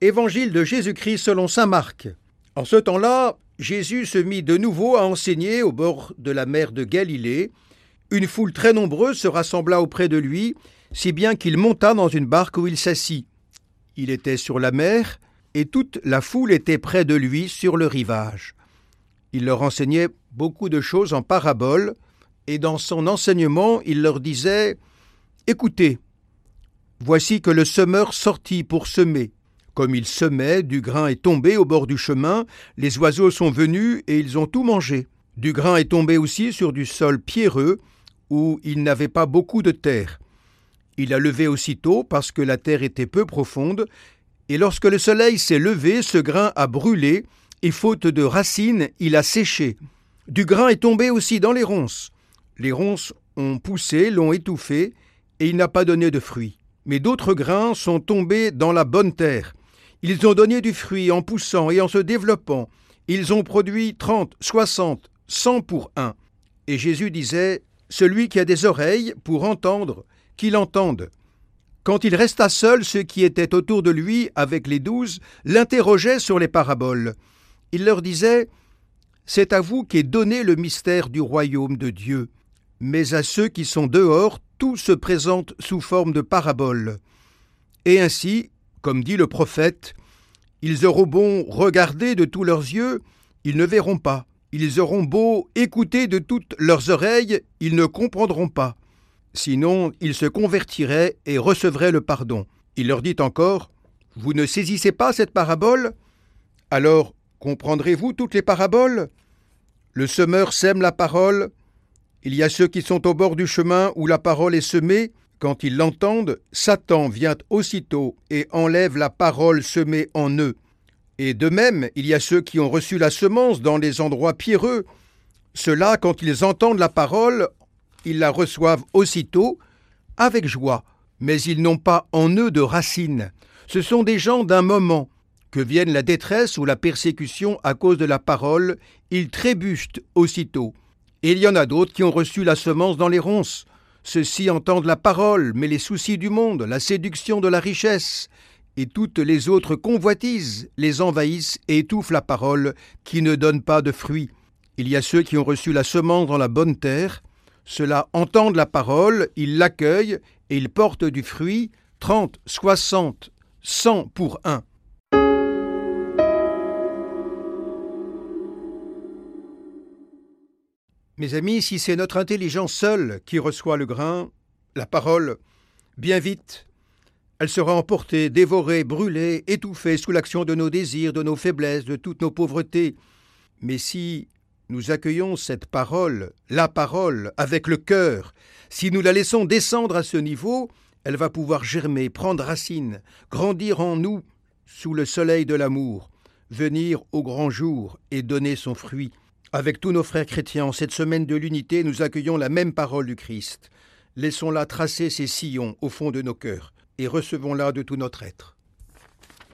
Évangile de Jésus-Christ selon saint Marc. En ce temps-là, Jésus se mit de nouveau à enseigner au bord de la mer de Galilée. Une foule très nombreuse se rassembla auprès de lui, si bien qu'il monta dans une barque où il s'assit. Il était sur la mer, et toute la foule était près de lui sur le rivage. Il leur enseignait beaucoup de choses en paraboles, et dans son enseignement il leur disait Écoutez, voici que le semeur sortit pour semer. Comme il semait, du grain est tombé au bord du chemin, les oiseaux sont venus et ils ont tout mangé. Du grain est tombé aussi sur du sol pierreux, où il n'avait pas beaucoup de terre. Il a levé aussitôt parce que la terre était peu profonde, et lorsque le soleil s'est levé, ce grain a brûlé, et faute de racines, il a séché. Du grain est tombé aussi dans les ronces. Les ronces ont poussé, l'ont étouffé, et il n'a pas donné de fruits. Mais d'autres grains sont tombés dans la bonne terre. Ils ont donné du fruit en poussant et en se développant. Ils ont produit trente, soixante, cent pour un. Et Jésus disait Celui qui a des oreilles pour entendre, qu'il entende. Quand il resta seul, ceux qui étaient autour de lui, avec les douze, l'interrogeaient sur les paraboles. Il leur disait C'est à vous qu'est donné le mystère du royaume de Dieu. Mais à ceux qui sont dehors, tout se présente sous forme de paraboles. Et ainsi, comme dit le prophète, Ils auront beau regarder de tous leurs yeux, ils ne verront pas. Ils auront beau écouter de toutes leurs oreilles, ils ne comprendront pas. Sinon, ils se convertiraient et recevraient le pardon. Il leur dit encore Vous ne saisissez pas cette parabole? Alors, comprendrez-vous toutes les paraboles? Le semeur sème la parole. Il y a ceux qui sont au bord du chemin où la parole est semée, quand ils l'entendent, Satan vient aussitôt et enlève la parole semée en eux. Et de même, il y a ceux qui ont reçu la semence dans les endroits pierreux. Ceux-là, quand ils entendent la parole, ils la reçoivent aussitôt, avec joie, mais ils n'ont pas en eux de racines. Ce sont des gens d'un moment. Que vienne la détresse ou la persécution à cause de la parole, ils trébuchent aussitôt. Et il y en a d'autres qui ont reçu la semence dans les ronces. Ceux-ci entendent la parole, mais les soucis du monde, la séduction de la richesse, et toutes les autres convoitises les envahissent et étouffent la parole, qui ne donne pas de fruits. Il y a ceux qui ont reçu la semence dans la bonne terre, ceux-là entendent la parole, ils l'accueillent, et ils portent du fruit, trente, soixante, cent pour un. Mes amis, si c'est notre intelligence seule qui reçoit le grain, la parole, bien vite, elle sera emportée, dévorée, brûlée, étouffée sous l'action de nos désirs, de nos faiblesses, de toutes nos pauvretés. Mais si nous accueillons cette parole, la parole, avec le cœur, si nous la laissons descendre à ce niveau, elle va pouvoir germer, prendre racine, grandir en nous sous le soleil de l'amour, venir au grand jour et donner son fruit. Avec tous nos frères chrétiens, en cette semaine de l'unité, nous accueillons la même parole du Christ. Laissons-la tracer ses sillons au fond de nos cœurs et recevons-la de tout notre être.